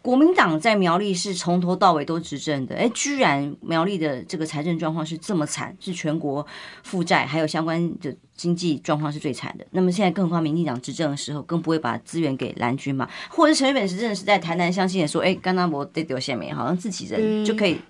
国民党在苗栗是从头到尾都执政的，哎，居然苗栗的这个财政状况是这么惨，是全国负债还有相关的经济状况是最惨的。那么现在更何况民进党执政的时候，更不会把资源给蓝军嘛？或者是陈水扁执政的时代，台南乡亲也说，哎，甘纳博得丢下面，好像自己人就可以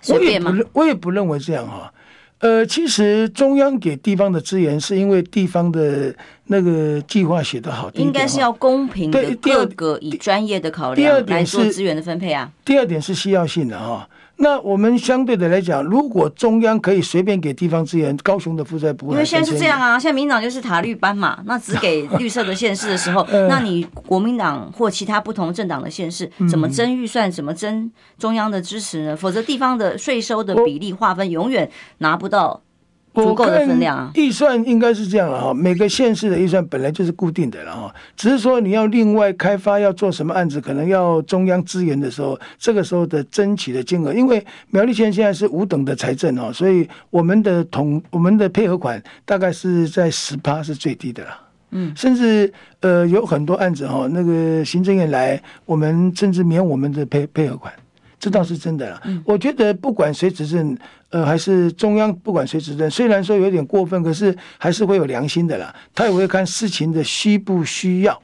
随便吗？我也不，我也不认为这样哈。呃，其实中央给地方的资源，是因为地方的那个计划写得好。应该是要公平的，各个以专业的考量来做资源的分配啊。第二点是需要性的哈。那我们相对的来讲，如果中央可以随便给地方资源，高雄的负债不会。因为现在是这样啊，现在民进党就是塔绿班嘛，那只给 绿色的县市的时候，那你国民党或其他不同政党的县市怎么争预算，怎么争中央的支持呢？否则地方的税收的比例划分永远拿不到。足够的分量啊！预算应该是这样了哈，每个县市的预算本来就是固定的了哈，只是说你要另外开发要做什么案子，可能要中央支援的时候，这个时候的争取的金额，因为苗栗县现在是五等的财政哦，所以我们的统我们的配合款大概是在十趴是最低的了，嗯，甚至呃有很多案子哈，那个行政院来，我们甚至免我们的配配合款。这倒是真的了。我觉得不管谁执政，呃，还是中央不管谁执政，虽然说有点过分，可是还是会有良心的啦。他也会看事情的需不需要，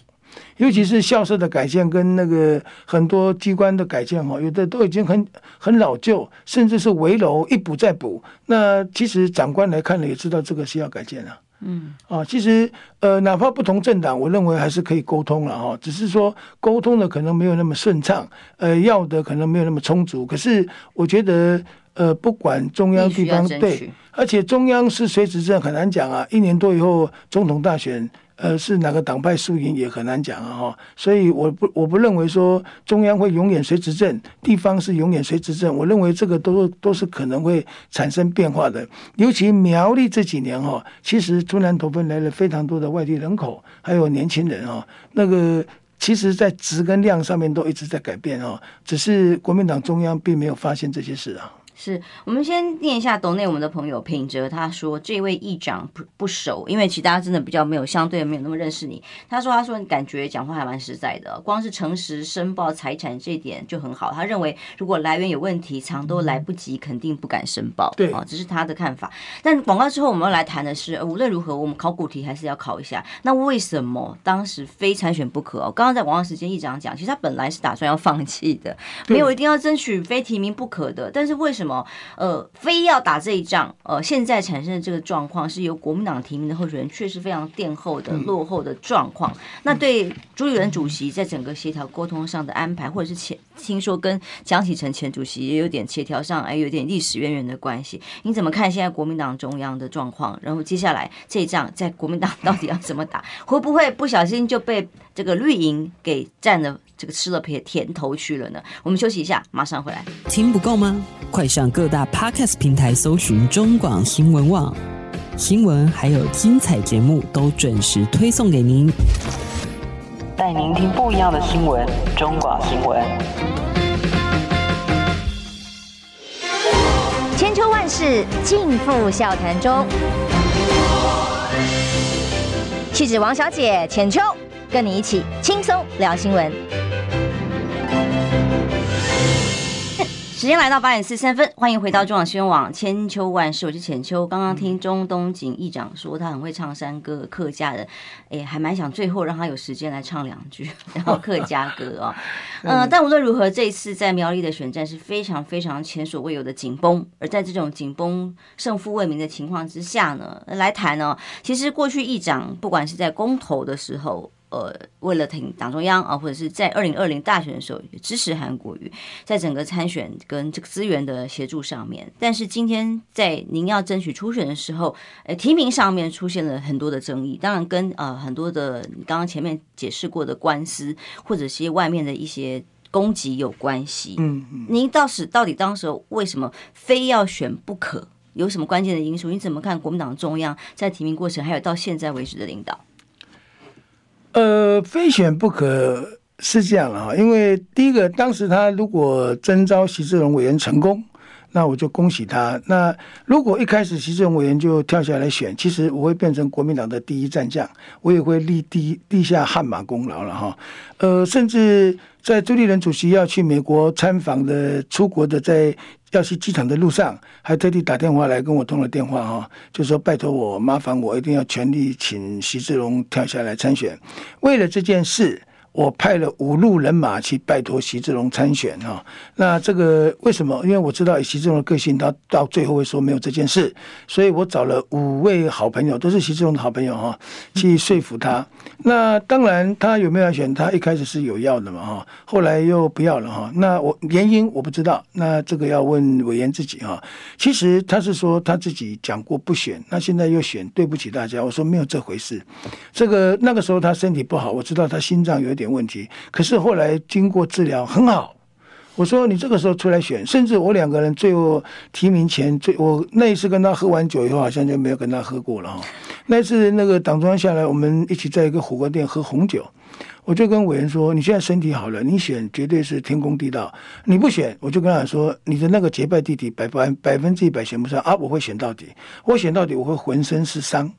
尤其是校舍的改建跟那个很多机关的改建哈，有的都已经很很老旧，甚至是围楼一补再补。那其实长官来看了也知道这个是要改建了。嗯，啊，其实呃，哪怕不同政党，我认为还是可以沟通了哈。只是说沟通的可能没有那么顺畅，呃，要的可能没有那么充足。可是我觉得，呃，不管中央地方对，而且中央是谁执政很难讲啊。一年多以后，总统大选。呃，是哪个党派输赢也很难讲啊，所以我不我不认为说中央会永远谁执政，地方是永远谁执政，我认为这个都都是可能会产生变化的。尤其苗栗这几年哈，其实竹南投分来了非常多的外地人口，还有年轻人啊，那个其实在质跟量上面都一直在改变啊，只是国民党中央并没有发现这些事啊。是我们先念一下斗内我们的朋友品哲，他说这位议长不不熟，因为其他真的比较没有相对没有那么认识你。他说他说你感觉讲话还蛮实在的，光是诚实申报财产这一点就很好。他认为如果来源有问题，藏都来不及，肯定不敢申报。对啊，这是他的看法。但广告之后我们要来谈的是，无论如何我们考古题还是要考一下。那为什么当时非参选不可？哦，刚刚在广告时间议长讲，其实他本来是打算要放弃的，没有一定要争取非提名不可的。但是为什么？呃，非要打这一仗，呃，现在产生的这个状况是由国民党提名的候选人，确实非常垫后的、落后的状况。那对朱立伦主席在整个协调沟通上的安排，或者是前听说跟江启臣前主席也有点协调上，哎，有点历史渊源的关系。你怎么看现在国民党中央的状况？然后接下来这一仗在国民党 到底要怎么打？会不会不小心就被这个绿营给占了？这个吃了甜甜头去了呢？我们休息一下，马上回来。听不够吗？快上各大 Podcast 平台搜寻中广新闻网新闻，还有精彩节目都准时推送给您，带您听不一样的新闻。中广新闻，千秋万世尽付笑谈中。气质王小姐浅秋，跟你一起轻松聊新闻。时间来到八点四十三分，欢迎回到中广新闻网千秋万世，我是浅秋。刚刚听中东锦议长说他很会唱山歌，客家人，哎，还蛮想最后让他有时间来唱两句，然后客家歌哦。嗯、呃，但无论如何，这一次在苗栗的选战是非常非常前所未有的紧绷，而在这种紧绷、胜负未明的情况之下呢，来谈呢，其实过去议长不管是在公投的时候。呃，为了挺党中央啊，或者是在二零二零大选的时候也支持韩国瑜，在整个参选跟这个资源的协助上面，但是今天在您要争取初选的时候，呃，提名上面出现了很多的争议，当然跟呃很多的你刚刚前面解释过的官司或者是外面的一些攻击有关系。嗯嗯，您到时到底当时为什么非要选不可？有什么关键的因素？你怎么看国民党中央在提名过程，还有到现在为止的领导？呃，非选不可是这样啊，因为第一个，当时他如果征召习志荣委员成功，那我就恭喜他。那如果一开始习志荣委员就跳下来选，其实我会变成国民党的第一战将，我也会立第立下汗马功劳了哈。呃，甚至在朱立伦主席要去美国参访的、出国的，在。要去机场的路上，还特地打电话来跟我通了电话哈，就说拜托我，麻烦我一定要全力请席志荣跳下来参选，为了这件事。我派了五路人马去拜托席志荣参选哈，那这个为什么？因为我知道以席志荣的个性，他到最后会说没有这件事，所以我找了五位好朋友，都是席志荣的好朋友哈，去说服他。那当然，他有没有要选？他一开始是有要的嘛哈，后来又不要了哈。那我原因我不知道，那这个要问委员自己哈。其实他是说他自己讲过不选，那现在又选，对不起大家。我说没有这回事，这个那个时候他身体不好，我知道他心脏有。点问题，可是后来经过治疗很好。我说你这个时候出来选，甚至我两个人最后提名前，最我那一次跟他喝完酒以后，好像就没有跟他喝过了哈。那一次那个党中央下来，我们一起在一个火锅店喝红酒，我就跟委员说：“你现在身体好了，你选绝对是天公地道。你不选，我就跟他说，你的那个结拜弟弟百分百分之一百选不上啊！我会选到底，我选到底，我会浑身是伤。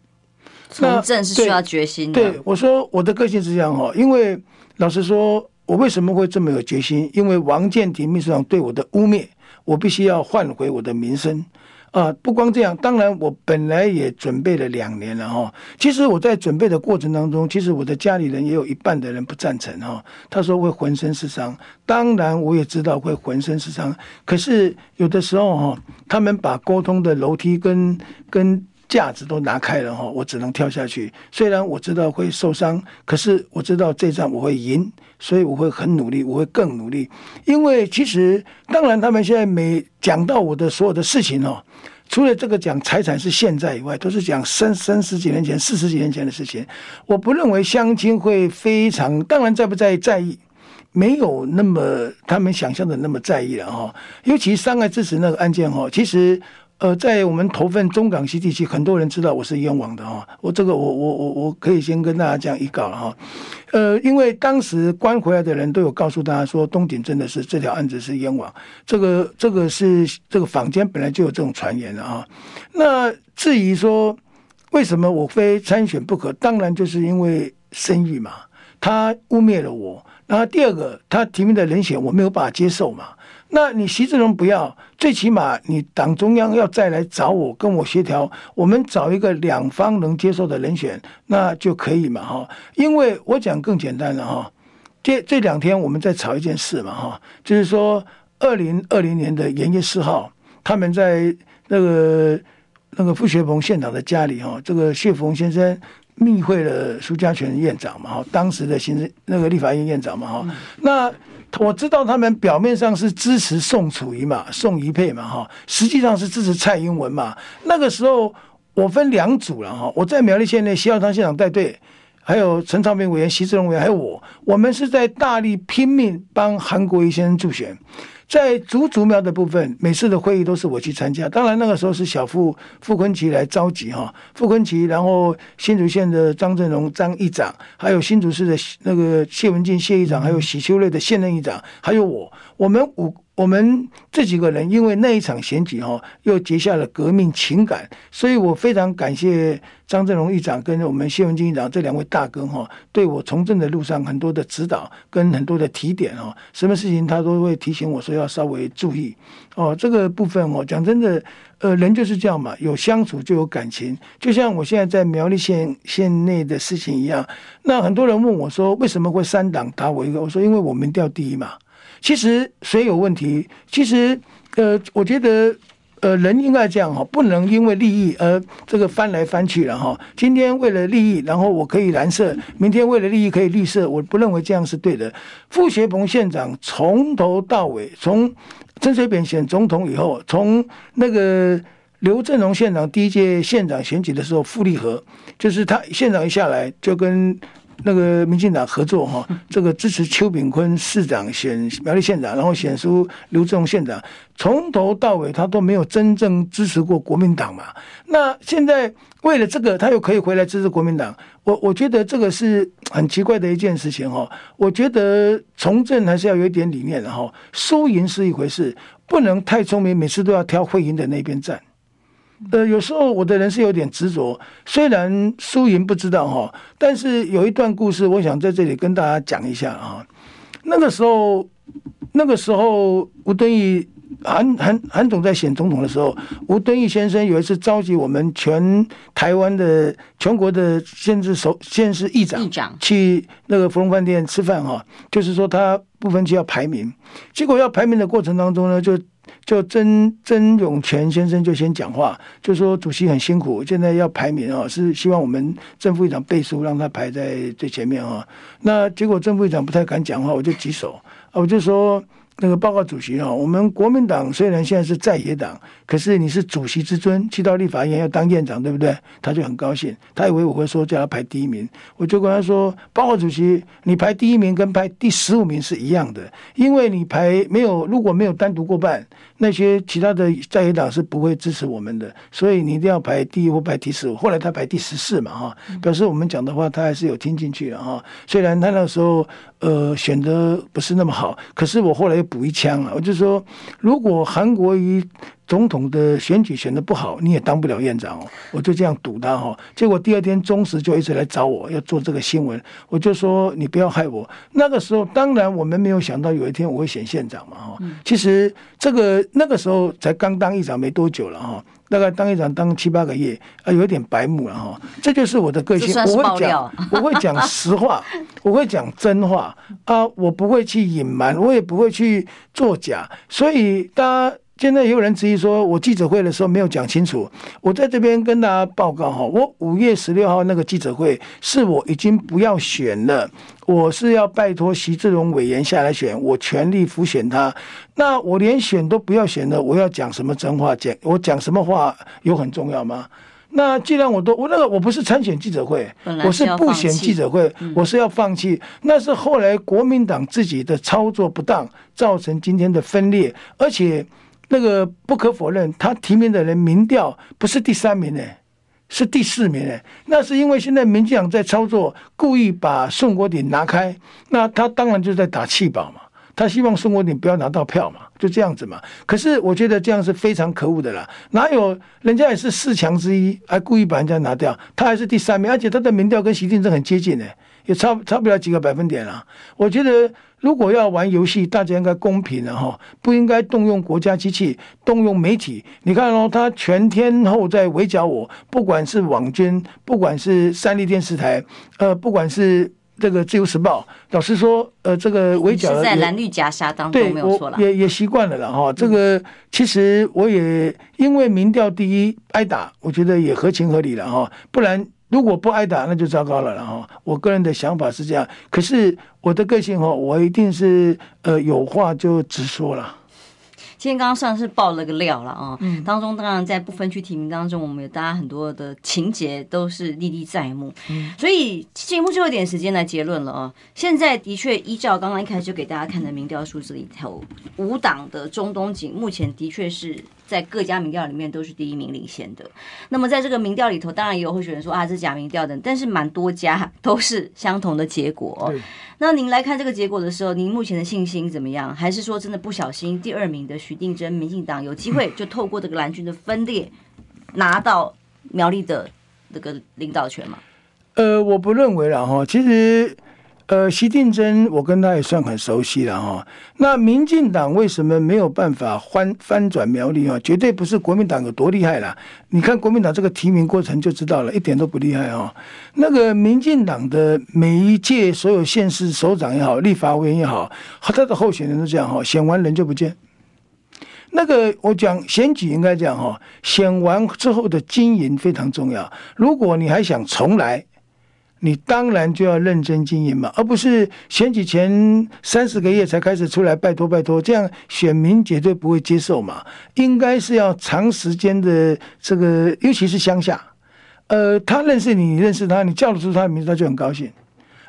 从政是需要决心的。对，我说我的个性是这样哈，因为。老实说，我为什么会这么有决心？因为王建廷秘书长对我的污蔑，我必须要换回我的名声啊！不光这样，当然我本来也准备了两年了哈。其实我在准备的过程当中，其实我的家里人也有一半的人不赞成哈。他说会浑身是伤，当然我也知道会浑身是伤。可是有的时候哈，他们把沟通的楼梯跟跟。架子都拿开了哈，我只能跳下去。虽然我知道会受伤，可是我知道这仗我会赢，所以我会很努力，我会更努力。因为其实，当然他们现在每讲到我的所有的事情哦，除了这个讲财产是现在以外，都是讲三三十几年前、四十几年前的事情。我不认为乡亲会非常，当然在不在意在意，没有那么他们想象的那么在意了哈。尤其伤害支持那个案件哈，其实。呃，在我们投份中港西地区，很多人知道我是冤枉的哈。我这个我我我我可以先跟大家讲一告了哈。呃，因为当时关回来的人都有告诉大家说，东鼎真的是这条案子是冤枉。这个这个是这个坊间本来就有这种传言的啊。那至于说为什么我非参选不可，当然就是因为声誉嘛。他污蔑了我，然后第二个，他提名的人选我没有办法接受嘛。那你习志荣不要，最起码你党中央要再来找我，跟我协调，我们找一个两方能接受的人选，那就可以嘛哈。因为我讲更简单了哈，这这两天我们在吵一件事嘛哈，就是说二零二零年的元月四号，他们在那个那个傅学鹏县长的家里哈，这个谢峰先生。密会了苏家全院长嘛，哈，当时的行政那个立法院院长嘛，哈，那我知道他们表面上是支持宋楚瑜嘛，宋瑜配嘛，哈，实际上是支持蔡英文嘛。那个时候我分两组了，哈，我在苗栗县内，徐耀昌县长带队，还有陈昌明委员、习志荣委员，还有我，我们是在大力拼命帮韩国瑜先生助选。在竹竹苗的部分，每次的会议都是我去参加。当然那个时候是小傅傅昆奇来召集哈，傅昆奇，然后新竹县的张正荣张议长，还有新竹市的那个谢文进谢议长，还有喜修睿的现任议长，还有我，我们五。我们这几个人因为那一场选举哈，又结下了革命情感，所以我非常感谢张振荣议长跟我们谢文金议长这两位大哥哈，对我从政的路上很多的指导跟很多的提点哈，什么事情他都会提醒我说要稍微注意哦。这个部分我讲真的，呃，人就是这样嘛，有相处就有感情，就像我现在在苗栗县县内的事情一样。那很多人问我说，为什么会三党打我一个？我说因为我民调第一嘛。其实谁有问题？其实，呃，我觉得，呃，人应该这样哈，不能因为利益而这个翻来翻去了哈。今天为了利益，然后我可以蓝色；明天为了利益可以绿色。我不认为这样是对的。傅学鹏县长从头到尾，从陈水扁选总统以后，从那个刘振荣县长第一届县长选举的时候，傅立和就是他县长一下来就跟。那个民进党合作哈，这个支持邱炳坤市长选苗栗县长，然后选出刘志荣县长，从头到尾他都没有真正支持过国民党嘛。那现在为了这个，他又可以回来支持国民党，我我觉得这个是很奇怪的一件事情哈。我觉得从政还是要有一点理念的哈，输赢是一回事，不能太聪明，每次都要挑会赢的那边站。呃，有时候我的人是有点执着，虽然输赢不知道哈，但是有一段故事，我想在这里跟大家讲一下啊。那个时候，那个时候吴敦义韩韩韩总在选总统的时候，吴敦义先生有一次召集我们全台湾的全国的县市首县市议长议长去那个芙蓉饭店吃饭哈，就是说他不分区要排名，结果要排名的过程当中呢，就。就曾曾永权先生就先讲话，就说主席很辛苦，现在要排名啊，是希望我们正副议长背书，让他排在最前面啊。那结果正副议长不太敢讲话，我就举手啊，我就说。那个报告主席哈，我们国民党虽然现在是在野党，可是你是主席之尊，去到立法院要当院长，对不对？他就很高兴，他以为我会说叫他排第一名，我就跟他说，报告主席，你排第一名跟排第十五名是一样的，因为你排没有，如果没有单独过半，那些其他的在野党是不会支持我们的，所以你一定要排第一或排第十五。后来他排第十四嘛哈，表示我们讲的话他还是有听进去的哈，虽然他那时候。呃，选的不是那么好，可是我后来又补一枪了，我就说，如果韩国瑜总统的选举选的不好，你也当不了院长哦，我就这样赌他哈。结果第二天中时就一直来找我要做这个新闻，我就说你不要害我。那个时候当然我们没有想到有一天我会选县长嘛哈。其实这个那个时候才刚当议长没多久了哈。大概当议长当七八个月啊，有点白目了哈。这就是我的个性，我会讲，我会讲实话，我会讲真话啊，我不会去隐瞒，我也不会去作假。所以大家现在也有人质疑说，我记者会的时候没有讲清楚。我在这边跟大家报告哈，我五月十六号那个记者会是我已经不要选了。我是要拜托习志荣委员下来选，我全力辅选他。那我连选都不要选了，我要讲什么真话？讲我讲什么话有很重要吗？那既然我都我那个我不是参选记者会，我是不选记者会，我是要放弃。那是后来国民党自己的操作不当，造成今天的分裂，而且。那个不可否认，他提名的人民调不是第三名呢，是第四名呢。那是因为现在民进党在操作，故意把宋国鼎拿开，那他当然就在打气保嘛。他希望宋国鼎不要拿到票嘛，就这样子嘛。可是我觉得这样是非常可恶的啦。哪有人家也是四强之一，还故意把人家拿掉？他还是第三名，而且他的民调跟习近平很接近呢，也差差不了几个百分点啦。我觉得如果要玩游戏，大家应该公平的哈，不应该动用国家机器，动用媒体。你看哦，他全天候在围剿我，不管是网军，不管是三立电视台，呃，不管是。这个《自由时报》老实说，呃，这个围剿在蓝绿夹杀当中没有错了，也也习惯了了哈。这个其实我也因为民调第一挨打，我觉得也合情合理了哈。不然如果不挨打，那就糟糕了了哈。我个人的想法是这样，可是我的个性哦，我一定是呃有话就直说了。今天刚刚算是爆了个料了啊！当中当然在不分区提名当中，我们有大家很多的情节都是历历在目。所以节目最后一点时间来结论了啊！现在的确依照刚刚一开始就给大家看的民调数字里头，五党的中东锦目前的确是在各家民调里面都是第一名领先的。那么在这个民调里头，当然也有候选人说啊，这是假民调的，但是蛮多家都是相同的结果。那您来看这个结果的时候，您目前的信心怎么样？还是说真的不小心，第二名的许定真，民进党有机会就透过这个蓝军的分裂，拿到苗栗的这个领导权吗？呃，我不认为了哈，其实。呃，徐定珍，我跟他也算很熟悉了哈。那民进党为什么没有办法翻翻转苗栗啊？绝对不是国民党有多厉害了。你看国民党这个提名过程就知道了，一点都不厉害啊。那个民进党的每一届所有县市首长也好，立法委员也好，他的候选人都这样哈，选完人就不见。那个我讲选举应该这样哈，选完之后的经营非常重要。如果你还想重来。你当然就要认真经营嘛，而不是选举前三四个月才开始出来拜托拜托，这样选民绝对不会接受嘛。应该是要长时间的这个，尤其是乡下，呃，他认识你，你认识他，你叫得出他的名字，他就很高兴。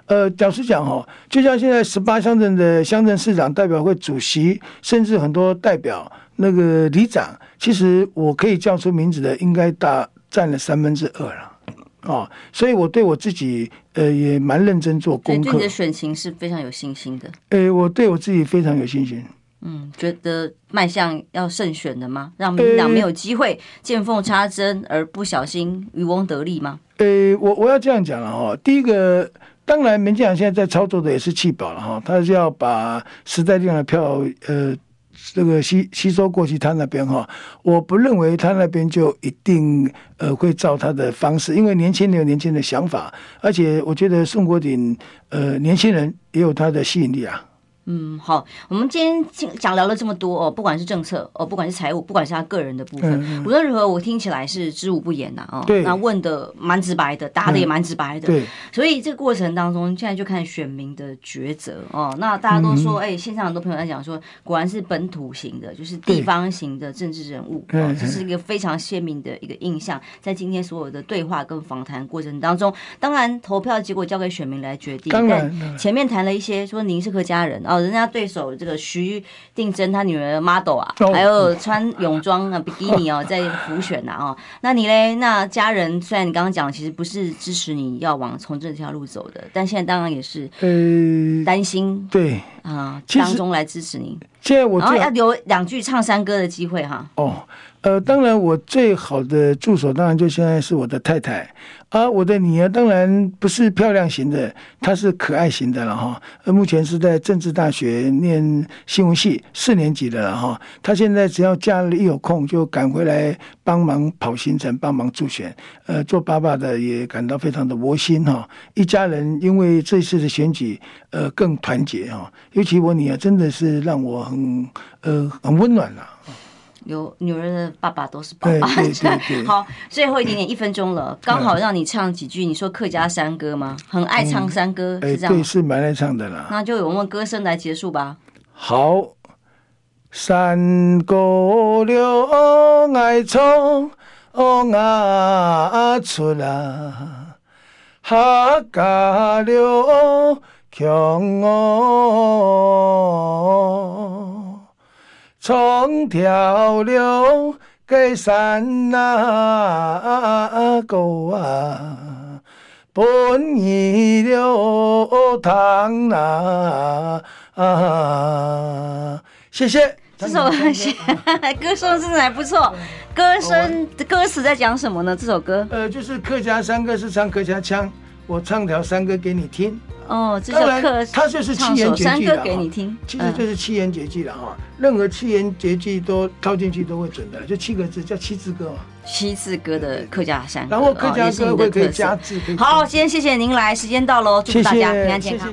呃，老实讲哈，就像现在十八乡镇的乡镇市长代表会主席，甚至很多代表那个里长，其实我可以叫出名字的，应该大占了三分之二了。哦，所以我对我自己呃也蛮认真做功课，对你的选情是非常有信心的。呃，我对我自己非常有信心。嗯，觉得迈向要胜选的吗？让民进党没有机会见缝插针而不小心渔翁得利吗？呃，我我要这样讲了哈。第一个，当然民进党现在在操作的也是弃保了哈，他是要把时代力量的票呃。这个吸吸收过去，他那边哈，我不认为他那边就一定呃会照他的方式，因为年轻人有年轻人的想法，而且我觉得宋国鼎呃年轻人也有他的吸引力啊。嗯，好，我们今天讲聊了这么多哦，不管是政策哦，不管是财务，不管是他个人的部分，嗯、无论如何，我听起来是知无不言呐啊。对，那问的蛮直白的，答的也蛮直白的。对、嗯，所以这个过程当中，现在就看选民的抉择哦。那大家都说，哎、嗯，线上很多朋友在讲说，果然是本土型的，就是地方型的政治人物哦，这是一个非常鲜明的一个印象。在今天所有的对话跟访谈过程当中，当然投票结果交给选民来决定。当然，但前面谈了一些说您是客家人啊。哦，人家对手这个徐定珍他女儿 model 啊，还有穿泳装啊比基尼哦，在浮选呐哦，那你嘞？那家人虽然你刚刚讲其实不是支持你要往从政这条路走的，但现在当然也是呃担心对啊当中来支持你。现在我然后要留两句唱山歌的机会哈哦。呃，当然，我最好的助手当然就现在是我的太太，啊，我的女儿当然不是漂亮型的，她是可爱型的了哈。呃，目前是在政治大学念新闻系四年级的了哈。她现在只要假日一有空就赶回来帮忙跑行程，帮忙助选。呃，做爸爸的也感到非常的窝心哈。一家人因为这次的选举，呃，更团结哈。尤其我女儿真的是让我很呃很温暖了。有女儿的爸爸都是爸爸。好，最后一点点一分钟了，刚好让你唱几句。你说客家山歌吗？很爱唱山歌，是这样吗？对，是蛮爱唱的啦。那就用我们歌声来结束吧。好，山歌了爱唱哦出啦，客家了强哦。从条流给山那沟啊，奔流淌啊，谢谢。这首歌声真的还不错，歌声歌词在讲什么呢？这首歌呃，就是客家山歌是唱客家腔，我唱条山歌给你听。哦，这首歌它就是七言绝句山歌给你听，其实就是七言绝句了哈。任何七言绝句都套进去都会准的，就七个字叫七字歌嘛。七字歌的客家山歌，然后客家歌会可以加字。好，今天谢谢您来，时间到喽，祝大家平安健康。